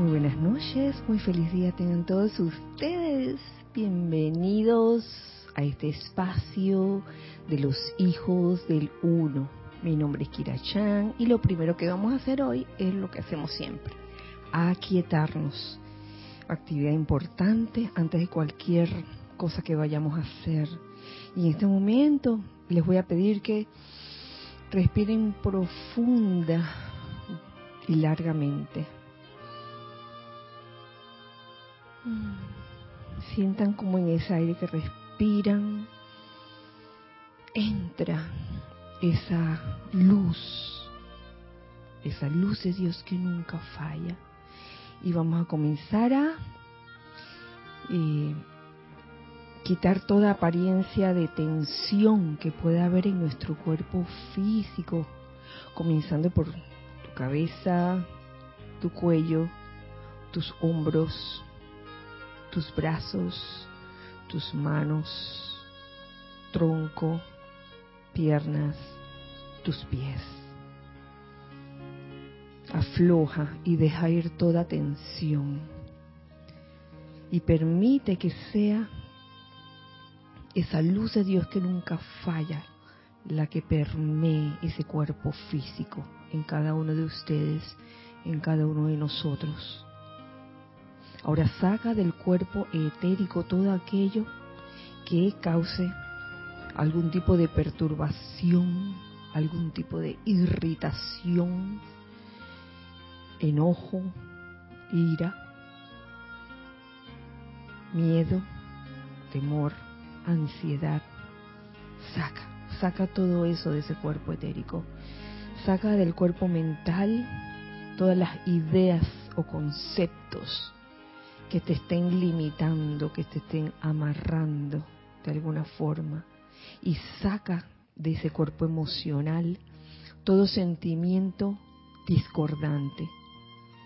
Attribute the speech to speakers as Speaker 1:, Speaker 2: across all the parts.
Speaker 1: Muy buenas noches, muy feliz día tengan todos ustedes. Bienvenidos a este espacio de los hijos del uno. Mi nombre es Kira Chan y lo primero que vamos a hacer hoy es lo que hacemos siempre, aquietarnos. Actividad importante antes de cualquier cosa que vayamos a hacer. Y en este momento les voy a pedir que respiren profunda y largamente. Sientan como en ese aire que respiran. Entra esa luz, esa luz de Dios que nunca falla. Y vamos a comenzar a eh, quitar toda apariencia de tensión que pueda haber en nuestro cuerpo físico, comenzando por tu cabeza, tu cuello, tus hombros, tus brazos, tus manos, tronco, piernas, tus pies. Afloja y deja ir toda tensión. Y permite que sea esa luz de Dios que nunca falla la que permee ese cuerpo físico en cada uno de ustedes, en cada uno de nosotros. Ahora saca del cuerpo etérico todo aquello que cause algún tipo de perturbación, algún tipo de irritación, enojo, ira, miedo, temor, ansiedad. Saca, saca todo eso de ese cuerpo etérico. Saca del cuerpo mental todas las ideas o conceptos que te estén limitando, que te estén amarrando de alguna forma. Y saca de ese cuerpo emocional todo sentimiento discordante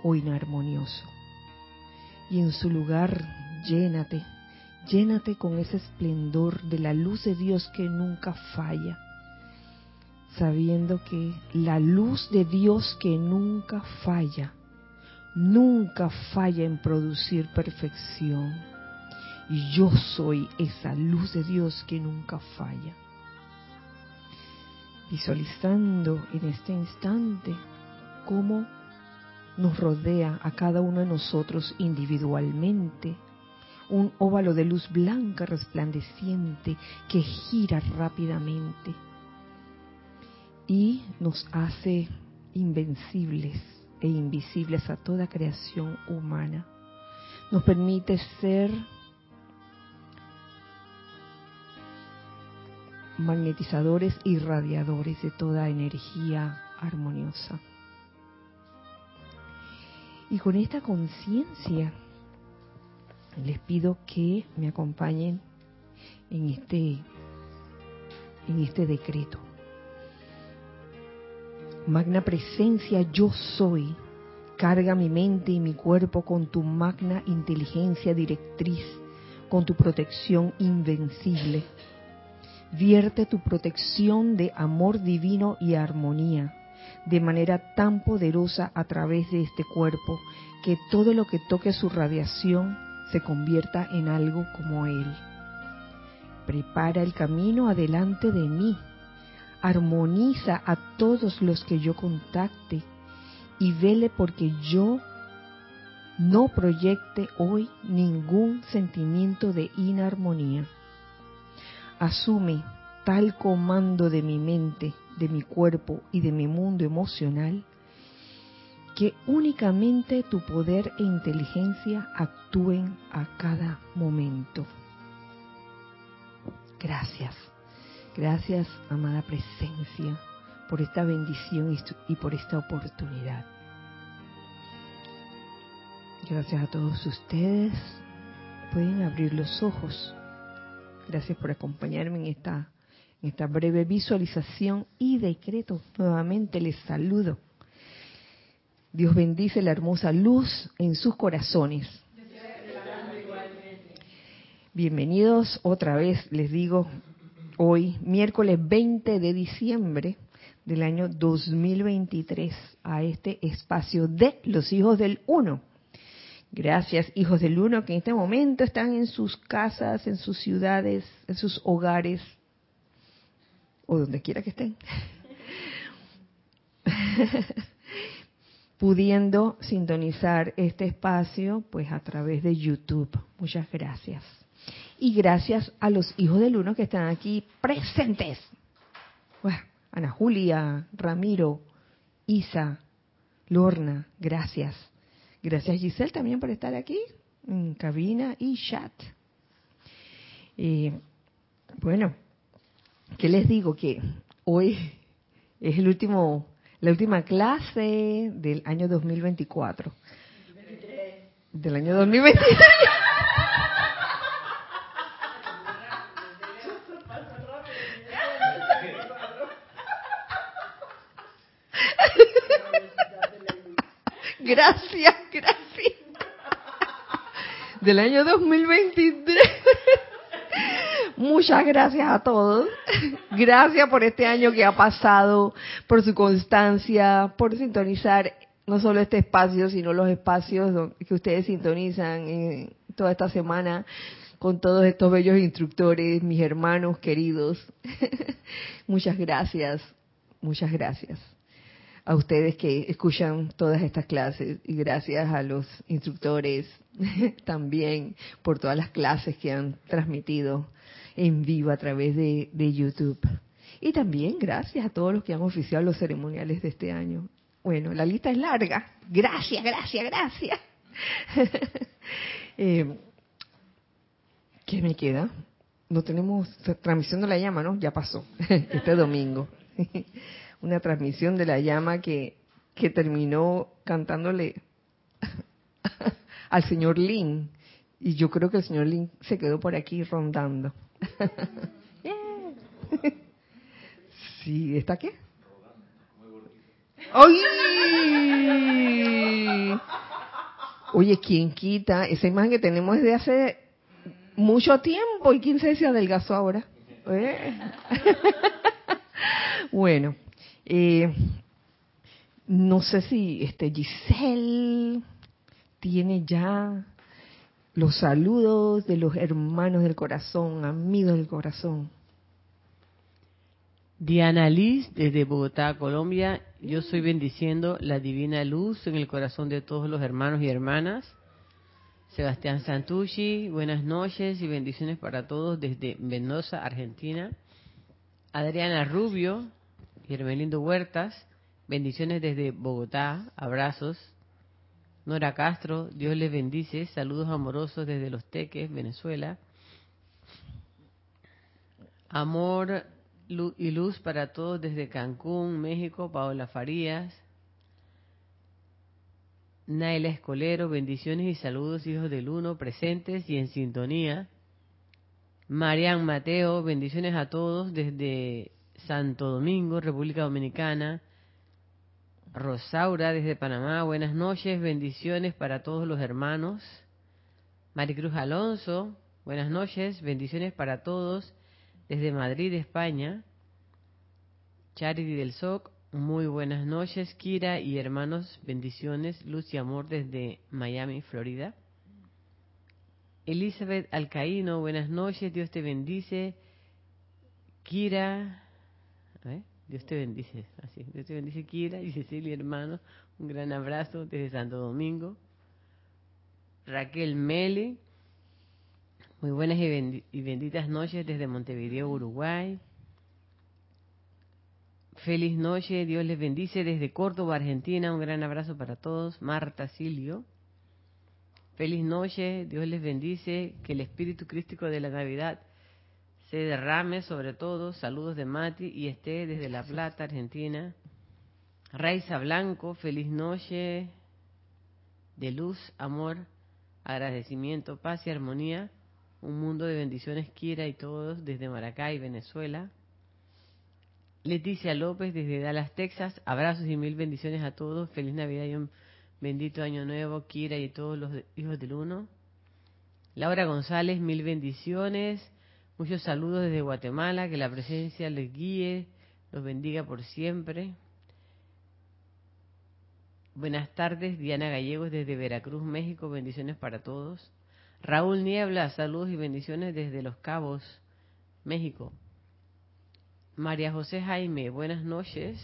Speaker 1: o inarmonioso. Y en su lugar llénate, llénate con ese esplendor de la luz de Dios que nunca falla, sabiendo que la luz de Dios que nunca falla nunca falla en producir perfección. Y yo soy esa luz de Dios que nunca falla. Visualizando en este instante cómo nos rodea a cada uno de nosotros individualmente un óvalo de luz blanca resplandeciente que gira rápidamente y nos hace invencibles e invisibles a toda creación humana. Nos permite ser magnetizadores y radiadores de toda energía armoniosa. Y con esta conciencia les pido que me acompañen en este en este decreto. Magna presencia yo soy. Carga mi mente y mi cuerpo con tu magna inteligencia directriz, con tu protección invencible. Vierte tu protección de amor divino y armonía de manera tan poderosa a través de este cuerpo que todo lo que toque su radiación se convierta en algo como Él. Prepara el camino adelante de mí armoniza a todos los que yo contacte y vele porque yo no proyecte hoy ningún sentimiento de inarmonía. Asume tal comando de mi mente, de mi cuerpo y de mi mundo emocional que únicamente tu poder e inteligencia actúen a cada momento. Gracias. Gracias, amada presencia, por esta bendición y por esta oportunidad. Gracias a todos ustedes. Pueden abrir los ojos. Gracias por acompañarme en esta, breve visualización y decreto. Nuevamente les saludo. Dios bendice la hermosa luz en sus corazones. Bienvenidos otra vez, les digo, hoy, miércoles 20 de diciembre del año 2023, a este espacio de los hijos del uno. Gracias, hijos del uno, que en este momento están en sus casas, en sus ciudades, en sus hogares, o donde quiera que estén, pudiendo sintonizar este espacio pues a través de YouTube. Muchas gracias. Y gracias a los hijos del uno que están aquí presentes. Ana Julia, Ramiro, Isa, Lorna, gracias. Gracias Giselle también por estar aquí en cabina y chat. bueno, ¿qué les digo? Que hoy es el último, la última clase del año 2024. Del año 2023. Gracias, gracias. Del año 2023. Muchas gracias a todos. Gracias por este año que ha pasado, por su constancia, por sintonizar no solo este espacio, sino los espacios que ustedes sintonizan toda esta semana con todos estos bellos instructores, mis hermanos queridos. Muchas gracias, muchas gracias a ustedes que escuchan todas estas clases y gracias a los instructores también por todas las clases que han transmitido en vivo a través de, YouTube. Y también gracias a todos los que han oficiado los ceremoniales de este año. Bueno, la lista es larga. Gracias, gracias, gracias. eh, ¿Qué me queda? No tenemos transmisión de la llama, ¿no? Ya pasó, este domingo una transmisión de la llama que, que terminó cantándole al señor Lin. Y yo creo que el señor Lin se quedó por aquí rondando. sí, ¿está qué? ¡Ay! Oye, ¿quién quita? Esa imagen que tenemos desde hace mucho tiempo. ¿Y quién se adelgazó ahora? ¿Eh? bueno, eh, no sé si este Giselle tiene ya los saludos de los hermanos del corazón, amigos del corazón.
Speaker 2: Diana Liz, desde Bogotá, Colombia. Yo soy bendiciendo la divina luz en el corazón de todos los hermanos y hermanas. Sebastián Santucci, buenas noches y bendiciones para todos desde Mendoza, Argentina. Adriana Rubio, y Hermelindo Huertas, bendiciones desde Bogotá, abrazos. Nora Castro, Dios les bendice, saludos amorosos desde Los Teques, Venezuela. Amor y luz para todos desde Cancún, México, Paola Farías. Naila Escolero, bendiciones y saludos, hijos del uno, presentes y en sintonía. Marian Mateo, bendiciones a todos desde Santo Domingo, República Dominicana. Rosaura desde Panamá, buenas noches, bendiciones para todos los hermanos. Maricruz Alonso, buenas noches, bendiciones para todos desde Madrid, España. Charity del SOC, muy buenas noches, Kira y hermanos, bendiciones, luz y amor desde Miami, Florida. Elizabeth Alcaíno, buenas noches, Dios te bendice. Kira, Dios te bendice. Así, Dios te bendice, Kira y Cecilia, hermano. Un gran abrazo desde Santo Domingo. Raquel Meli. Muy buenas y benditas noches desde Montevideo, Uruguay. Feliz noche, Dios les bendice desde Córdoba, Argentina. Un gran abrazo para todos. Marta Silvio. Feliz noche, Dios les bendice. Que el espíritu crístico de la Navidad se derrame sobre todo. Saludos de Mati y esté desde La Plata, Argentina. Raiza Blanco, feliz noche de luz, amor, agradecimiento, paz y armonía. Un mundo de bendiciones quiera y todos desde Maracay, Venezuela. Leticia López desde Dallas, Texas. Abrazos y mil bendiciones a todos. Feliz Navidad y un bendito año nuevo, Kira y todos los hijos del uno. Laura González, mil bendiciones. Muchos saludos desde Guatemala, que la presencia les guíe, los bendiga por siempre. Buenas tardes, Diana Gallegos desde Veracruz, México. Bendiciones para todos. Raúl Niebla, saludos y bendiciones desde Los Cabos, México. María José Jaime, buenas noches.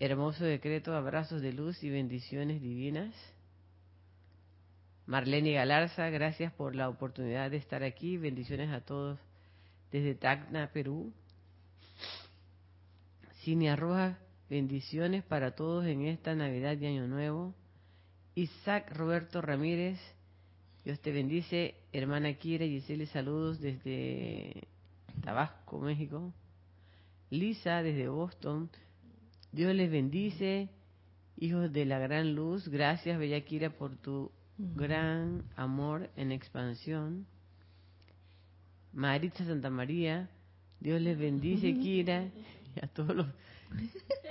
Speaker 2: Hermoso decreto, abrazos de luz y bendiciones divinas. Marlene Galarza, gracias por la oportunidad de estar aquí. Bendiciones a todos desde Tacna, Perú. Cinia Rojas, bendiciones para todos en esta Navidad y Año Nuevo. Isaac Roberto Ramírez, Dios te bendice. Hermana Kira Gisele, saludos desde Tabasco, México. Lisa, desde Boston. Dios les bendice. Hijos de la gran luz, gracias Bella Kira por tu gran amor en expansión. Maritza Santa María, Dios les bendice, Kira, y a todos los,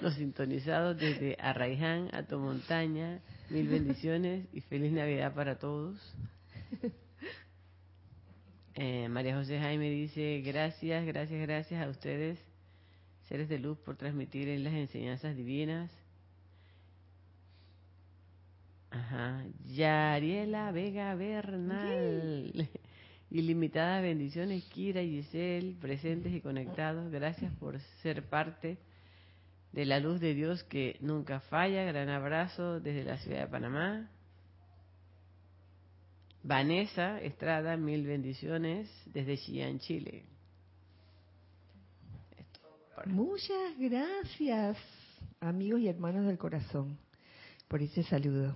Speaker 2: los sintonizados desde Arraiján a tu montaña. Mil bendiciones y feliz Navidad para todos. Eh, María José Jaime dice, gracias, gracias, gracias a ustedes, seres de luz, por transmitir las enseñanzas divinas. Ajá. Yariela Vega Bernal. Ilimitadas bendiciones, Kira y Giselle, presentes y conectados. Gracias por ser parte de la luz de Dios que nunca falla. Gran abrazo desde la ciudad de Panamá. Vanessa Estrada, mil bendiciones desde Xi'an, Chile.
Speaker 1: Muchas gracias, amigos y hermanos del corazón, por ese saludo.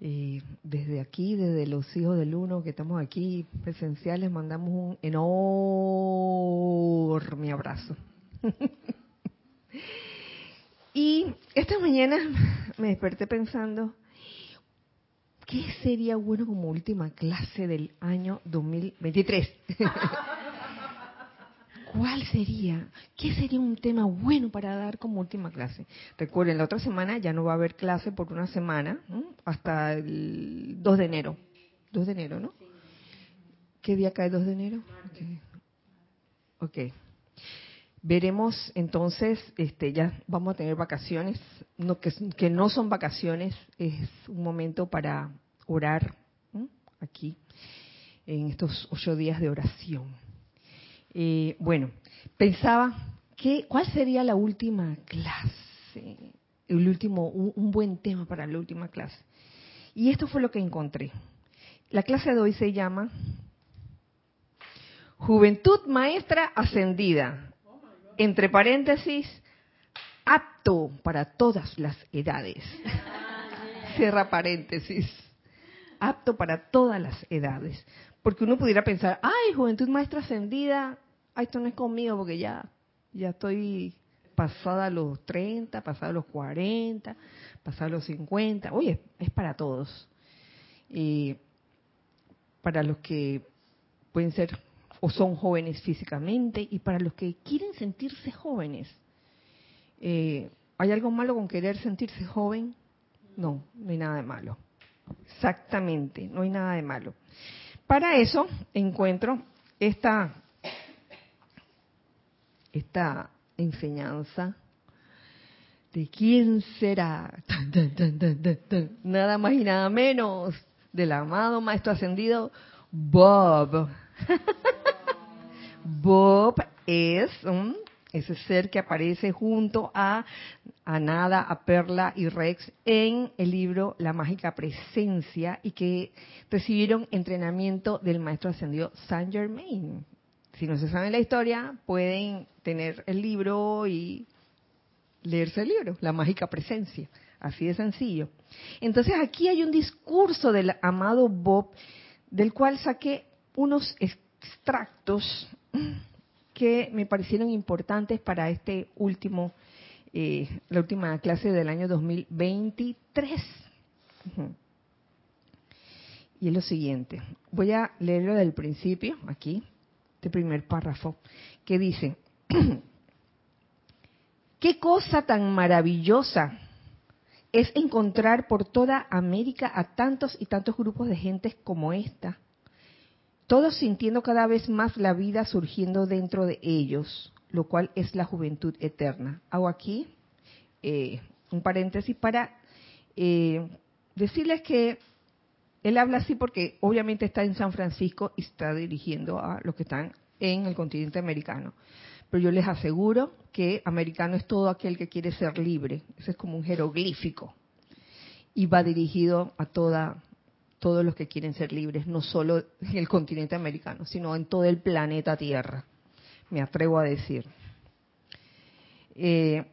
Speaker 1: Y desde aquí, desde los hijos del uno que estamos aquí presenciales, mandamos un enorme abrazo. y esta mañana me desperté pensando, ¿qué sería bueno como última clase del año 2023? ¿Cuál sería? ¿Qué sería un tema bueno para dar como última clase? Recuerden, la otra semana ya no va a haber clase por una semana, hasta el 2 de enero. 2 de enero, ¿no? ¿Qué día cae 2 de enero? Ok. okay. Veremos entonces, este, ya vamos a tener vacaciones, no, que, no son vacaciones, es un momento para orar aquí en estos ocho días de oración. Eh, bueno, pensaba, que, ¿cuál sería la última clase? El último, un, un buen tema para la última clase. Y esto fue lo que encontré. La clase de hoy se llama Juventud Maestra Ascendida, entre paréntesis, apto para todas las edades. Cierra paréntesis. Apto para todas las edades. Porque uno pudiera pensar, ay, juventud maestra ascendida, ay, esto no es conmigo porque ya, ya estoy pasada los 30, pasada los 40, pasada los 50. Oye, es para todos. Y para los que pueden ser o son jóvenes físicamente y para los que quieren sentirse jóvenes. Eh, ¿Hay algo malo con querer sentirse joven? No, no hay nada de malo. Exactamente, no hay nada de malo. Para eso encuentro esta, esta enseñanza de quién será, nada más y nada menos del amado Maestro Ascendido Bob. Bob es ese ser que aparece junto a, a Nada, a Perla y Rex en el libro La Mágica Presencia y que recibieron entrenamiento del maestro ascendido Saint Germain. Si no se sabe la historia, pueden tener el libro y leerse el libro, La Mágica Presencia. Así de sencillo. Entonces aquí hay un discurso del amado Bob del cual saqué unos extractos que me parecieron importantes para este último, eh, la última clase del año 2023. Y es lo siguiente. Voy a leerlo del principio, aquí, este primer párrafo, que dice, ¿qué cosa tan maravillosa es encontrar por toda América a tantos y tantos grupos de gentes como esta? Todos sintiendo cada vez más la vida surgiendo dentro de ellos, lo cual es la juventud eterna. Hago aquí eh, un paréntesis para eh, decirles que él habla así porque obviamente está en San Francisco y está dirigiendo a los que están en el continente americano. Pero yo les aseguro que americano es todo aquel que quiere ser libre. Ese es como un jeroglífico. Y va dirigido a toda, todos los que quieren ser libres, no solo en el continente americano, sino en todo el planeta Tierra. Me atrevo a decir. Eh,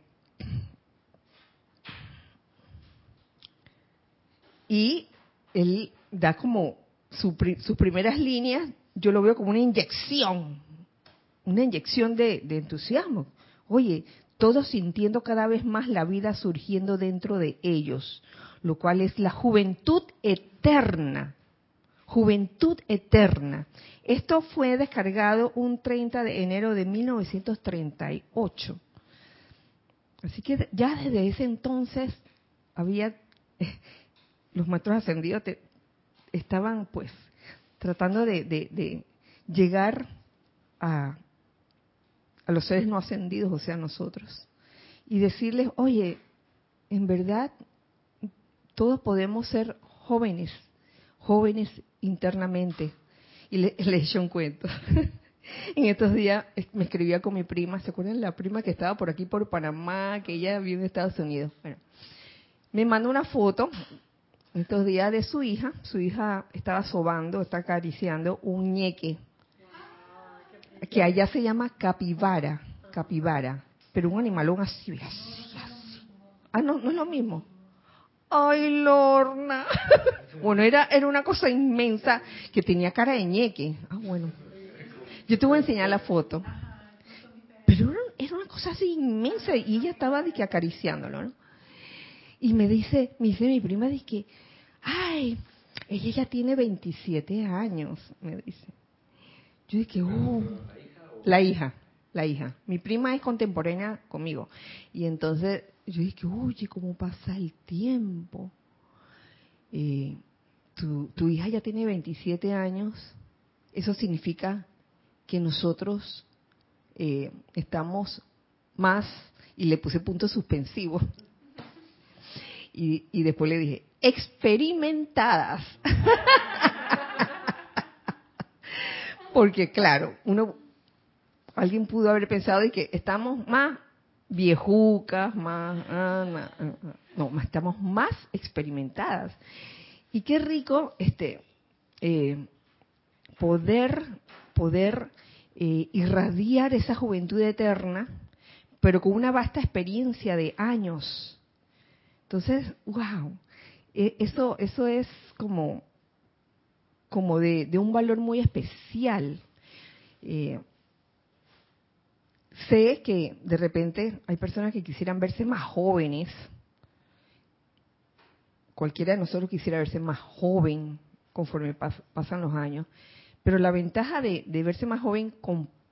Speaker 1: y él da como sus primeras líneas, yo lo veo como una inyección, una inyección de entusiasmo. Oye, todos sintiendo cada vez más la vida surgiendo dentro de ellos, lo cual es la juventud eterna. Juventud eterna. Esto fue descargado un 30 de enero de 1938. Así que ya desde ese entonces había los maestros ascendidos estaban pues tratando de, llegar a, a los seres no ascendidos, o sea, nosotros, y decirles, oye, en verdad todos podemos ser jóvenes, jóvenes internamente. Y le, le eché un cuento. en estos días me escribía con mi prima, ¿se acuerdan la prima que estaba por aquí por Panamá, que ella vive en Estados Unidos? Bueno, me mandó una foto estos días de su hija, su hija estaba sobando, está acariciando un ñeque, que allá se llama capibara, capibara, pero un animalón así, así, así. Ah, no, no es lo mismo. Ay, Lorna. bueno, era, era una cosa inmensa que tenía cara de ñeque. Ah, bueno. Yo te voy a enseñar la foto. Pero era, una cosa así inmensa y ella estaba de que acariciándolo, ¿no? Y me dice, me dice mi prima, dice que, ay, ella ya tiene 27 años, me dice. Yo dije, uh, la hija, la hija. Mi prima es contemporánea conmigo. Y entonces yo dije, oye, ¿cómo pasa el tiempo? Eh, tu, tu hija ya tiene 27 años. Eso significa que nosotros eh, estamos más, y le puse punto suspensivo, y, después le dije, experimentadas. Porque claro, uno, alguien pudo haber pensado de que estamos más viejucas, más, ah, ah, ah, no, estamos más experimentadas. Y qué rico, este, eh, poder, poder eh, irradiar esa juventud eterna, pero con una vasta experiencia de años entonces, wow, e, eso, eso es como, como de, un valor muy especial. Eh, sé que de repente hay personas que quisieran verse más jóvenes. Cualquiera de nosotros quisiera verse más joven conforme pasan los años. Pero la ventaja de, verse más joven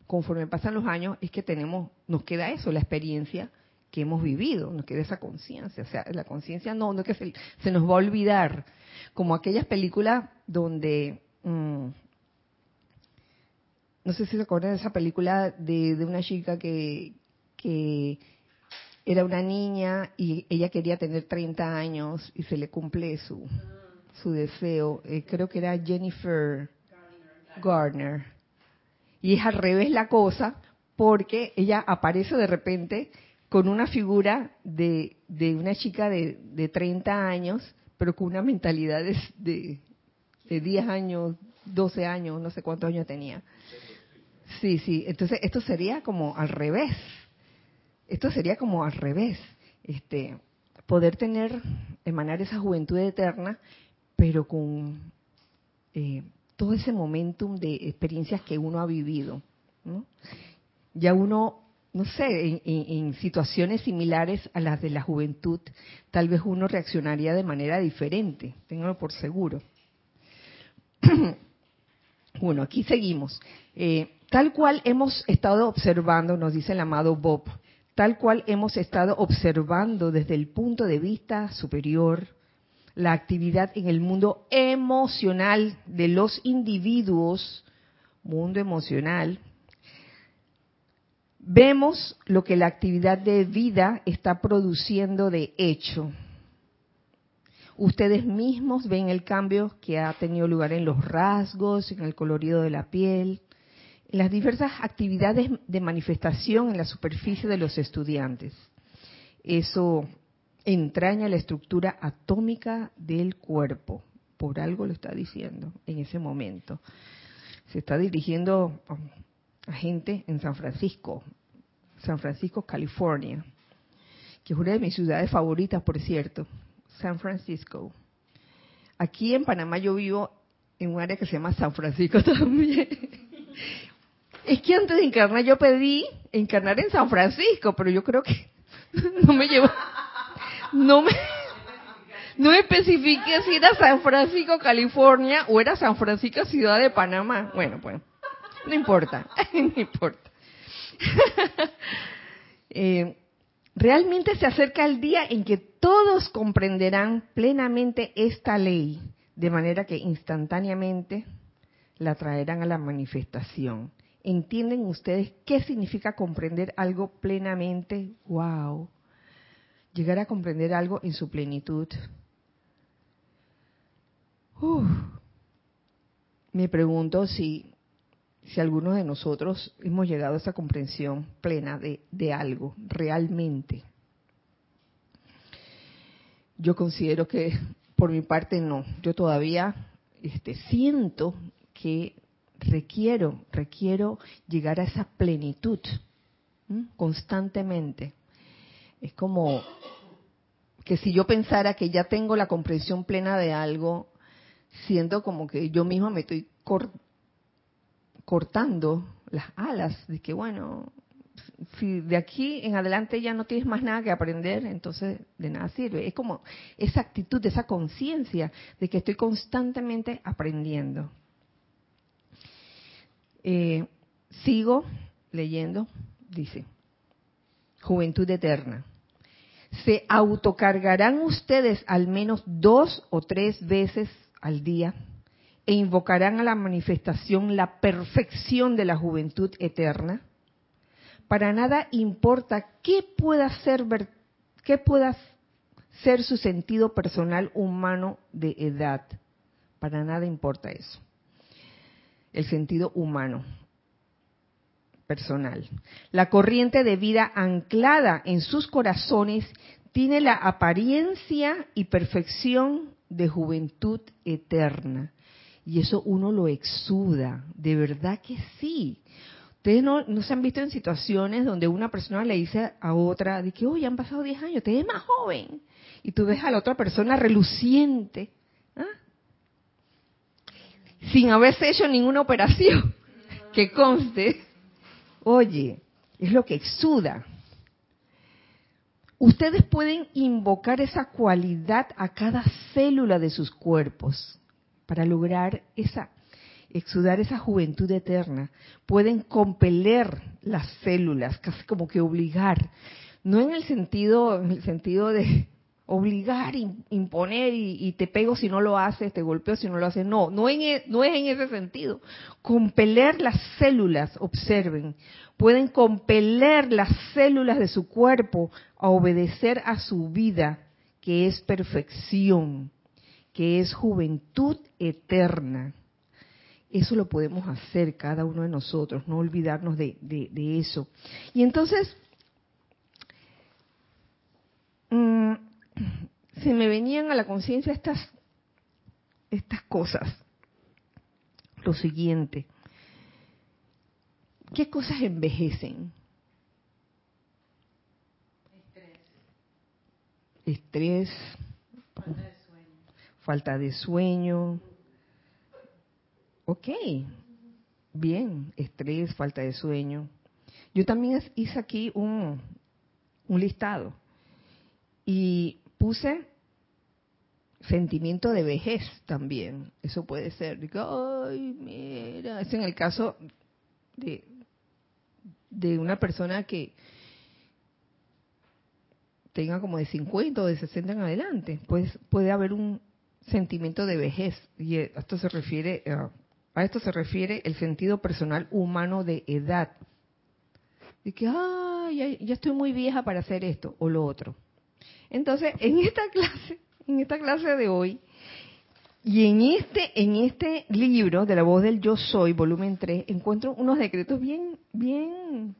Speaker 1: conforme pasan los años es que tenemos, nos queda eso, la experiencia que hemos vivido, nos queda esa conciencia. O sea, la conciencia no, no es que se, nos va a olvidar. Como aquellas películas donde, mm, no sé si se acuerdan de esa película de, una chica que, que era una niña y ella quería tener 30 años y se le cumple su, su deseo. Eh, creo que era Jennifer Garner. Y es al revés la cosa porque ella aparece de repente con una figura de, de una chica de, de, 30 años, pero con una mentalidad de, de, 10 años, 12 años, no sé cuántos años tenía. Sí, sí, entonces esto sería como al revés. Esto sería como al revés. Este, poder tener, emanar esa juventud eterna, pero con eh, todo ese momentum de experiencias que uno ha vivido. ¿no? Ya uno no sé, en, situaciones similares a las de la juventud, tal vez uno reaccionaría de manera diferente, ténganlo por seguro. bueno, aquí seguimos. Eh, tal cual hemos estado observando, nos dice el amado Bob, tal cual hemos estado observando desde el punto de vista superior la actividad en el mundo emocional de los individuos, mundo emocional, vemos lo que la actividad de vida está produciendo de hecho. Ustedes mismos ven el cambio que ha tenido lugar en los rasgos, en el colorido de la piel, las diversas actividades de manifestación en la superficie de los estudiantes. Eso entraña la estructura atómica del cuerpo. Por algo lo está diciendo en ese momento. Se está dirigiendo a gente en San Francisco, San Francisco, California, que es una de mis ciudades favoritas, por cierto, San Francisco. Aquí en Panamá yo vivo en un área que se llama San Francisco también. Es que antes de encarnar yo pedí encarnar en San Francisco, pero yo creo que no me llevo, no me, no especifiqué si era San Francisco, California o era San Francisco, ciudad de Panamá. Bueno, pues, no importa, no importa. Eh, realmente se acerca el día en que todos comprenderán plenamente esta ley, de manera que instantáneamente la traerán a la manifestación. ¿Entienden ustedes qué significa comprender algo plenamente? ¡Wow! Llegar a comprender algo en su plenitud. Me pregunto si, si algunos de nosotros hemos llegado a esa comprensión plena de, de algo, realmente. Yo considero que por mi parte no. Yo todavía este, siento que requiero, requiero llegar a esa plenitud constantemente. Es como que si yo pensara que ya tengo la comprensión plena de algo, siento como que yo misma me estoy cortando las alas de que, bueno, si de aquí en adelante ya no tienes más nada que aprender, entonces de nada sirve. Es como esa actitud, esa conciencia de que estoy constantemente aprendiendo. Eh, sigo leyendo, dice, juventud eterna. Se autocargarán ustedes al menos dos o tres veces al día e invocarán a la manifestación la perfección de la juventud eterna. Para nada importa qué pueda ser, qué pueda ser su sentido personal humano de edad. Para nada importa eso el sentido humano, personal. La corriente de vida anclada en sus corazones tiene la apariencia y perfección de juventud eterna. Y eso uno lo exuda, de verdad que sí. Ustedes no, se han visto en situaciones donde una persona le dice a otra, de que, oye, han pasado 10 años, te ves más joven. Y tú ves a la otra persona reluciente, sin haberse hecho ninguna operación que conste, oye, es lo que exuda. Ustedes pueden invocar esa cualidad a cada célula de sus cuerpos para lograr esa exudar esa juventud eterna. Pueden compeler las células, casi como que obligar, no en el sentido en el sentido de obligar, imponer y, te pego si no lo haces, te golpeo si no lo haces. No, no, e, no es en ese sentido. Compeler las células, observen, pueden compeler las células de su cuerpo a obedecer a su vida, que es perfección, que es juventud eterna. Eso lo podemos hacer cada uno de nosotros, no olvidarnos de, de eso. Y entonces, mmm, se me venían a la conciencia estas, estas cosas. Lo siguiente, ¿qué cosas envejecen? Estrés. Estrés. Falta de sueño. Falta de sueño. Ok, bien, estrés, falta de sueño. Yo también hice aquí un, un listado y puse sentimiento de vejez también. Eso puede ser. Ay, mira, es en el caso de, una persona que tenga como de 50 o de 60 en adelante. Pues puede haber un sentimiento de vejez y esto se refiere a esto se refiere el sentido personal humano de edad. de que, ay, ya estoy muy vieja para hacer esto o lo otro. Entonces, en esta clase, en esta clase de hoy, y en este, en este libro de la voz del yo soy, volumen 3, encuentro unos decretos bien, bien,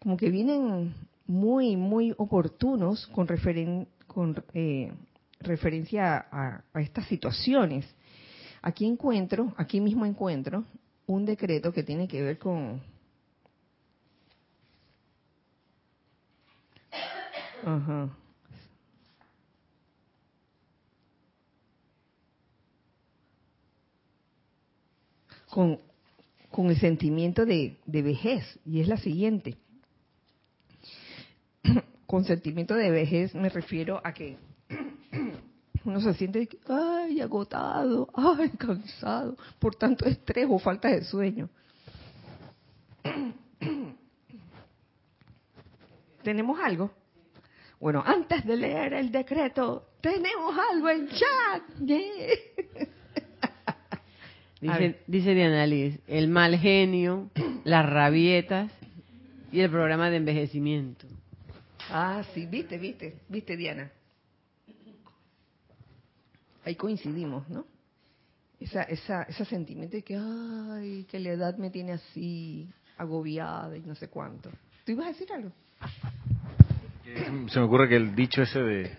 Speaker 1: como que vienen muy, muy oportunos con, referen, con eh, referencia a, a estas situaciones. Aquí encuentro, aquí mismo encuentro un decreto que tiene que ver con... Ajá. Con, con el sentimiento de, de vejez, y es la siguiente. con sentimiento de vejez me refiero a que uno se siente, ay, agotado, ay, cansado, por tanto estrés o falta de sueño. ¿Tenemos algo? Bueno, antes de leer el decreto, tenemos algo en chat.
Speaker 2: Dice, dice Diana Liz, el mal genio, las rabietas y el programa de envejecimiento.
Speaker 1: Ah, sí, viste, viste, viste Diana. Ahí coincidimos, ¿no? Esa, esa, ese sentimiento de que, ay, que la edad me tiene así, agobiada y no sé cuánto. ¿Tú ibas a decir algo?
Speaker 3: Se me ocurre que el dicho ese de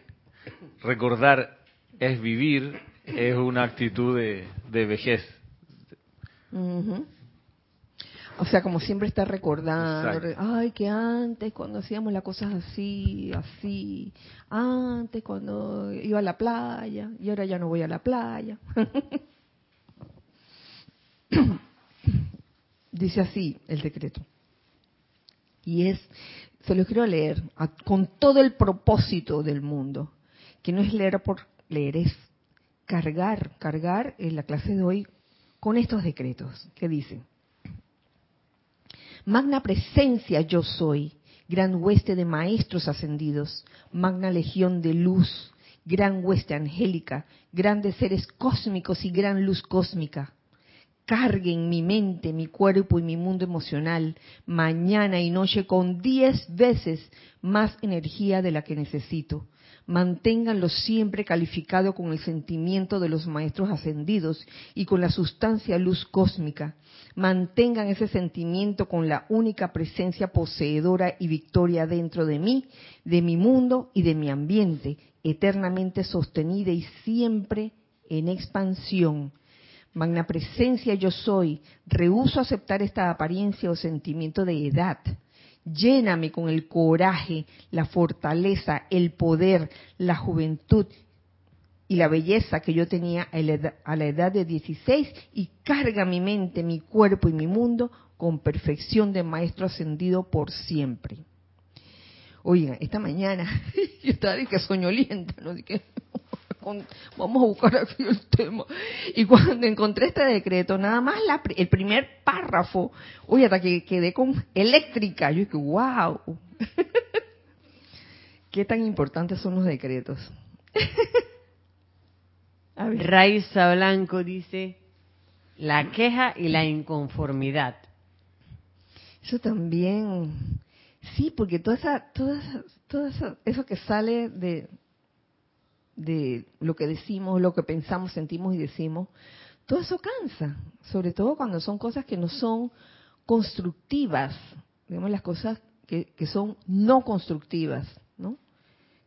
Speaker 3: recordar es vivir es una actitud de, de vejez.
Speaker 1: O sea, como siempre está recordando,
Speaker 3: Exacto.
Speaker 1: ay, que antes cuando hacíamos las cosas así, así, antes cuando iba a la playa y ahora ya no voy a la playa. Dice así el decreto. Y es, se lo quiero leer a- con todo el propósito del mundo, que no es leer por leer, es cargar, cargar en la clase de hoy con estos decretos que dicen. Magna presencia yo soy, gran hueste de maestros ascendidos, magna legión de luz, gran hueste angélica, grandes seres cósmicos y gran luz cósmica. Carguen mi mente, mi cuerpo y mi mundo emocional mañana y noche con diez veces más energía de la que necesito. Manténganlo siempre calificado con el sentimiento de los maestros ascendidos y con la sustancia luz cósmica. Mantengan ese sentimiento con la única presencia poseedora y victoria dentro de mí, de mi mundo y de mi ambiente, eternamente sostenida y siempre en expansión. Magna presencia yo soy, rehuso aceptar esta apariencia o sentimiento de edad. Lléname con el coraje, la fortaleza, el poder, la juventud y la belleza que yo tenía a la edad, de 16 y carga mi mente, mi cuerpo y mi mundo con perfección de maestro ascendido por siempre. Oigan, esta mañana yo estaba de que soñolienta, ¿no? De que, con- vamos a buscar aquí el tema. Y cuando encontré este decreto, nada más la el primer párrafo, oye, hasta que quedé con eléctrica. Yo dije, wow. ¿Qué tan importantes son los decretos? A ver.
Speaker 2: Raiza Blanco dice, la queja y la inconformidad.
Speaker 1: Eso también, sí, porque toda esa, toda esa, todo eso que sale de, de lo que decimos, lo que pensamos, sentimos y decimos, todo eso cansa, sobre todo cuando son cosas que no son constructivas, digamos las cosas que, que son no constructivas, ¿no?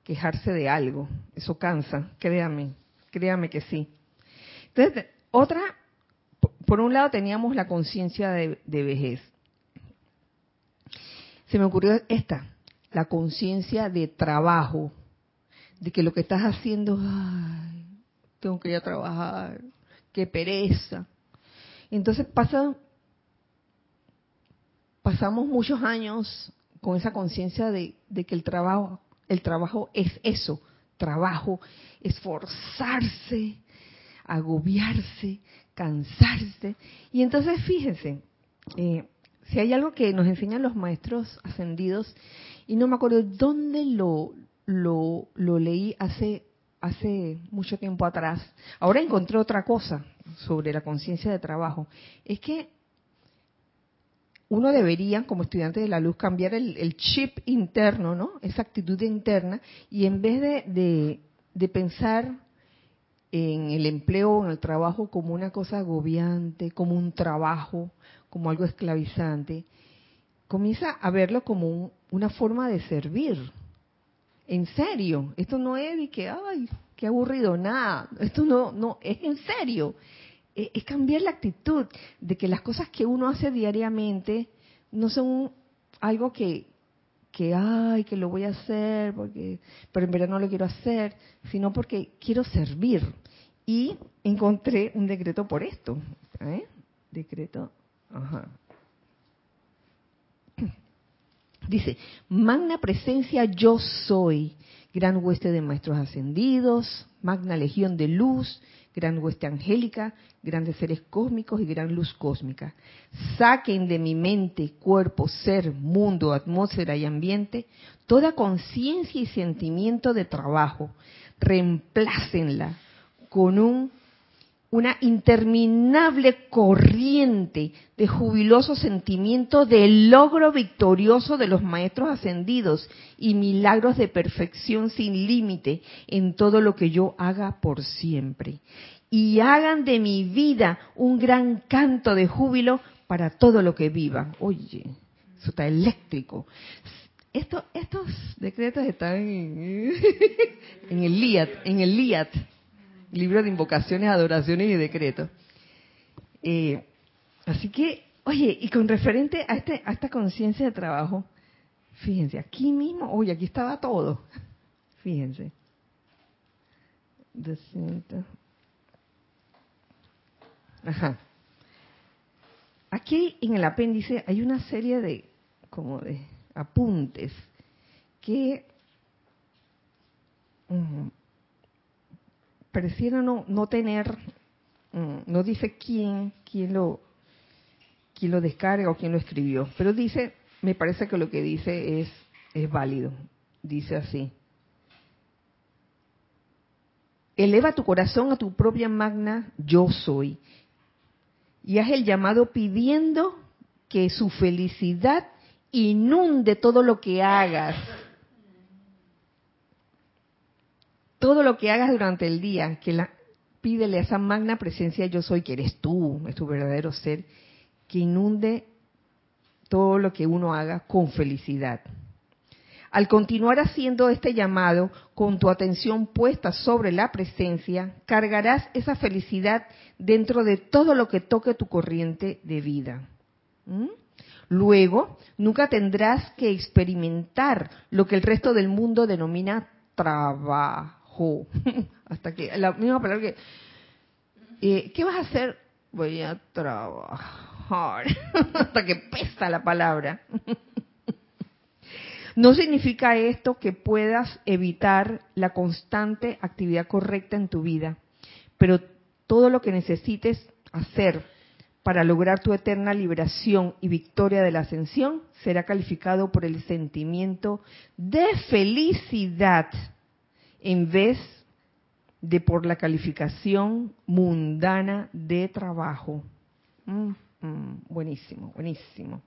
Speaker 1: Quejarse de algo, eso cansa, créame, créame que sí. Entonces, otra, por- un lado teníamos la conciencia de, de vejez. Se me ocurrió esta, la conciencia de trabajo, de que lo que estás haciendo, ay, tengo que ir a trabajar, qué pereza. Entonces pasa, pasamos muchos años con esa conciencia de, que el trabajo, el trabajo es eso, trabajo, esforzarse, agobiarse, cansarse. Y entonces fíjense, eh, si hay algo que nos enseñan los maestros ascendidos, y no me acuerdo dónde lo, lo, lo leí hace, hace mucho tiempo atrás, ahora encontré otra cosa sobre la conciencia de trabajo, es que uno debería, como estudiante de la luz, cambiar el, chip interno, ¿no? Esa actitud interna, y en vez de, de, pensar en el empleo en el trabajo como una cosa agobiante, como un trabajo, como algo esclavizante, comienza a verlo como una forma de servir. En serio, esto no es de que, ay, qué aburrido, nada. Esto no, no, es en serio. Es, cambiar la actitud de que las cosas que uno hace diariamente no son algo que, que, ay, que lo voy a hacer, porque, pero en verdad no lo quiero hacer, sino porque quiero servir. Y encontré un decreto por esto. ¿eh? Decreto, ajá. Dice, magna presencia yo soy, gran hueste de maestros ascendidos, magna legión de luz, gran hueste angélica, grandes seres cósmicos y gran luz cósmica. Saquen de mi mente, cuerpo, ser, mundo, atmósfera y ambiente toda conciencia y sentimiento de trabajo. Reemplácenla con un una interminable corriente de jubiloso sentimiento del logro victorioso de los maestros ascendidos y milagros de perfección sin límite en todo lo que yo haga por siempre. Y hagan de mi vida un gran canto de júbilo para todo lo que viva. Oye, eso está eléctrico. estos decretos están en, el LIAT, en el LIAT libro de invocaciones, adoraciones y decretos. Eh, así que, oye, y con referente a, este, a esta conciencia de trabajo, fíjense, aquí mismo, oye, aquí estaba todo. Fíjense. Ajá. Aquí en el apéndice hay una serie de, como de apuntes que pareciera no, no tener, mm, no dice quién, quién lo, quién lo descarga o quién lo escribió, pero dice, me parece que lo que dice es, es válido. Dice así. Eleva tu corazón a tu propia magna yo soy y haz el llamado pidiendo que su felicidad inunde todo lo que hagas todo lo que hagas durante el día, que pídele a esa magna presencia yo soy, que eres tú, es tu verdadero ser, que inunde todo lo que uno haga con felicidad. Al continuar haciendo este llamado con tu atención puesta sobre la presencia, cargarás esa felicidad dentro de todo lo que toque tu corriente de vida. ¿Mm? Luego, nunca tendrás que experimentar lo que el resto del mundo denomina trabajo hasta que, la misma palabra que, eh, ¿qué vas a hacer? Voy a trabajar, hasta que pesa la palabra. no significa esto que puedas evitar la constante actividad correcta en tu vida, pero todo lo que necesites hacer para lograr tu eterna liberación y victoria de la ascensión será calificado por el sentimiento de felicidad en vez de por la calificación mundana de trabajo. Mm, mm, buenísimo, buenísimo.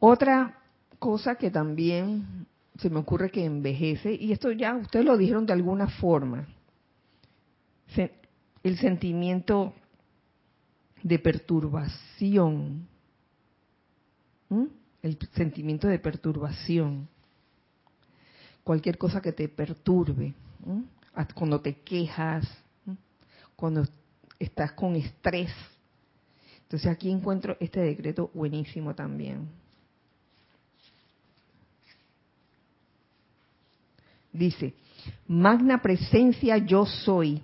Speaker 1: Otra cosa que también se me ocurre que envejece, y esto ya ustedes lo dijeron de alguna forma, el sentimiento de perturbación, el sentimiento de perturbación cualquier cosa que te perturbe, cuando te quejas, cuando estás con estrés. Entonces aquí encuentro este decreto buenísimo también. Dice, magna presencia yo soy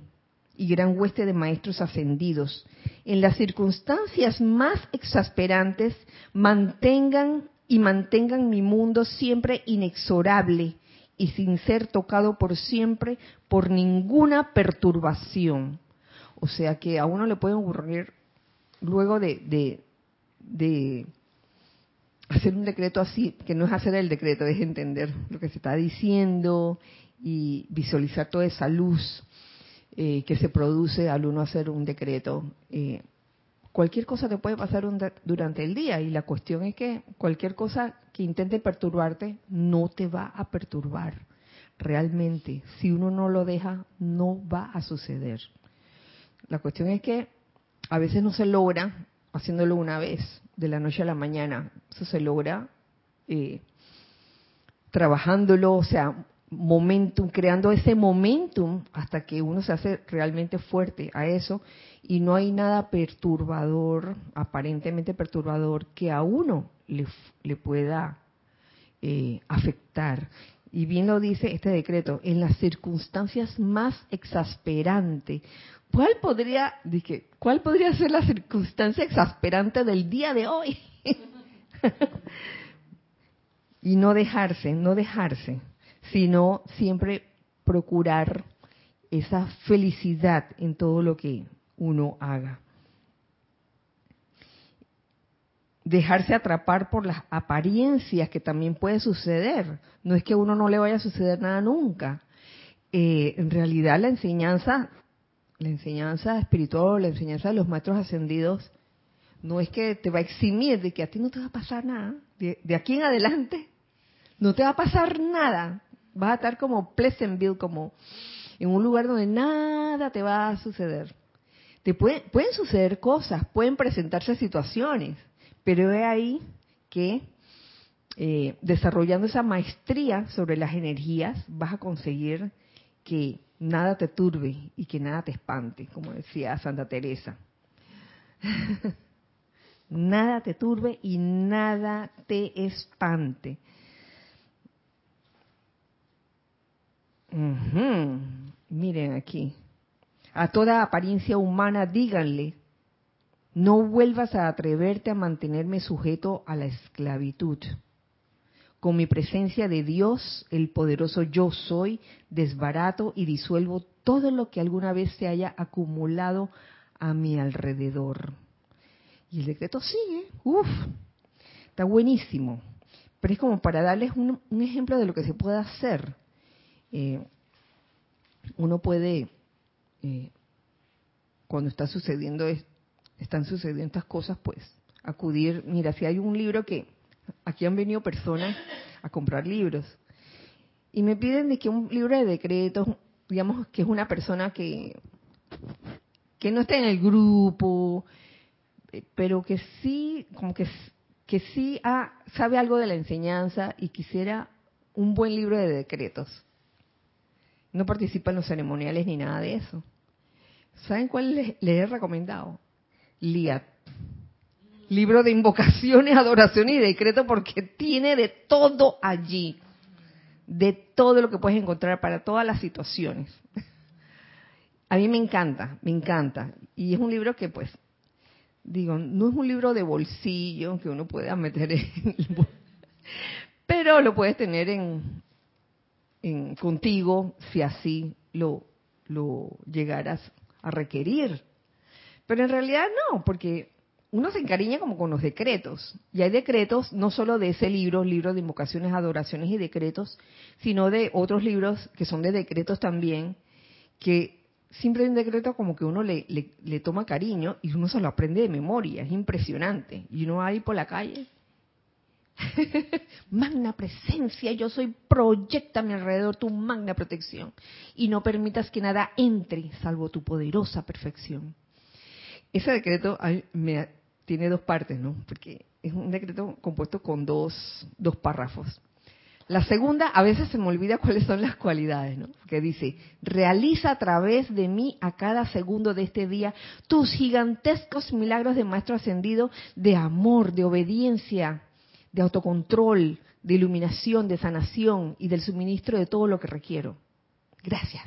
Speaker 1: y gran hueste de maestros ascendidos. En las circunstancias más exasperantes, mantengan y mantengan mi mundo siempre inexorable y sin ser tocado por siempre por ninguna perturbación. O sea que a uno le puede ocurrir luego de, de, hacer un decreto así, que no es hacer el decreto, es entender lo que se está diciendo y visualizar toda esa luz eh, que se produce al uno hacer un decreto. Eh, cualquier cosa te puede pasar durante el día y la cuestión es que cualquier cosa que intente perturbarte no te va a perturbar. Realmente, si uno no lo deja, no va a suceder. La cuestión es que a veces no se logra haciéndolo una vez, de la noche a la mañana. Eso se logra eh, trabajándolo, o sea, momentum, creando ese momentum hasta que uno se hace realmente fuerte a eso y no hay nada perturbador, aparentemente perturbador, que a uno le, pueda eh, afectar. Y bien lo dice este decreto, en las circunstancias más exasperantes. ¿Cuál podría, dije, cuál podría ser la circunstancia exasperante del día de hoy? y no dejarse, no dejarse, sino siempre procurar esa felicidad en todo lo que uno haga. Dejarse atrapar por las apariencias que también puede suceder. No es que a uno no le vaya a suceder nada nunca. Eh, en realidad la enseñanza, la enseñanza espiritual, la enseñanza de los maestros ascendidos, no es que te va a eximir de que a ti no te va a pasar nada. De, aquí en adelante no te va a pasar nada. Vas a estar como Pleasantville, como en un lugar donde nada te va a suceder. Te pueden suceder cosas, pueden presentarse situaciones, pero es ahí que eh, desarrollando esa maestría sobre las energías vas a conseguir que nada te turbe y que nada te espante, como decía Santa Teresa. nada te turbe y nada te espante. Miren aquí. A toda apariencia humana díganle, no vuelvas a atreverte a mantenerme sujeto a la esclavitud. Con mi presencia de Dios, el poderoso yo soy, desbarato y disuelvo todo lo que alguna vez se haya acumulado a mi alrededor. Y el decreto sigue, uff, está buenísimo. Pero es como para darles un, ejemplo de lo que se puede hacer. Eh, uno puede, eh, cuando está sucediendo, están sucediendo estas cosas, pues acudir, mira, si hay un libro que aquí han venido personas a comprar libros y me piden de que un libro de decretos, digamos que es una persona que que no está en el grupo, eh, pero que sí, como que, que sí sabe algo de la enseñanza y quisiera un buen libro de decretos. No participa en los ceremoniales ni nada de eso. ¿Saben cuál les, he recomendado? Liat. Libro de invocaciones, adoraciones y decretos porque tiene de todo allí. De todo lo que puedes encontrar para todas las situaciones. A mí me encanta, me encanta. Y es un libro que pues digo, no es un libro de bolsillo que uno pueda meter en el pero lo puedes tener en, en contigo si así lo, lo llegaras a requerir. Pero en realidad no, porque uno se encariña como con los decretos. Y hay decretos no solo de ese libro, libro de invocaciones, adoraciones y decretos, sino de otros libros que son de decretos también, que siempre un decreto como que uno le, le, toma cariño y uno se lo aprende de memoria, es impresionante. Y uno va ahí por la calle, magna presencia, yo soy, proyecta a mi alrededor tu magna protección y no permitas que nada entre salvo tu poderosa perfección. Ese decreto tiene dos partes, ¿no? Porque es un decreto compuesto con dos, dos párrafos. La segunda, a veces se me olvida cuáles son las cualidades, ¿no? Que dice, realiza a través de mí a cada segundo de este día tus gigantescos milagros de Maestro Ascendido de amor, de obediencia, de autocontrol, de iluminación, de sanación y del suministro de todo lo que requiero. Gracias.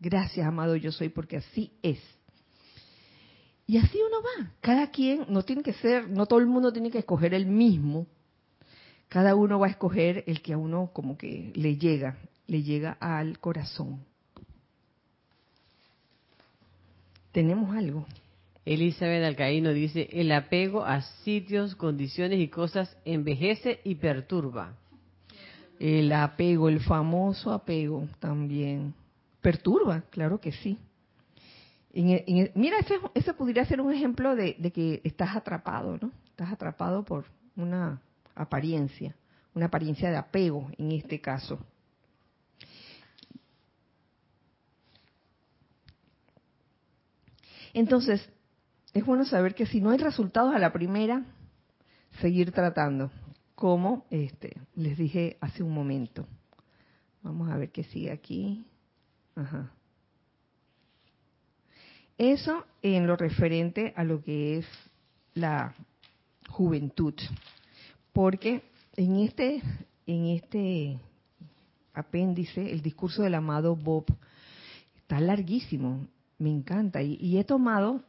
Speaker 1: Gracias, amado yo soy, porque así es. Y así uno va. Cada quien no tiene que ser, no todo el mundo tiene que escoger el mismo cada uno va a escoger el que a uno como que le llega, le llega al corazón. Tenemos algo.
Speaker 2: Elizabeth Alcaíno dice, el apego a sitios, condiciones y cosas envejece y perturba.
Speaker 1: El apego, el famoso apego también. Perturba, claro que sí. mira, ese, podría ser un ejemplo de, de que estás atrapado, ¿no? Estás atrapado por una apariencia, una apariencia de apego en este caso. Entonces, es bueno saber que si no hay resultados a la primera, seguir tratando, como este, les dije hace un momento. Vamos a ver qué sigue aquí. Ajá. Eso en lo referente a lo que es la juventud, porque en este en este apéndice el discurso del amado Bob está larguísimo, me encanta y, he tomado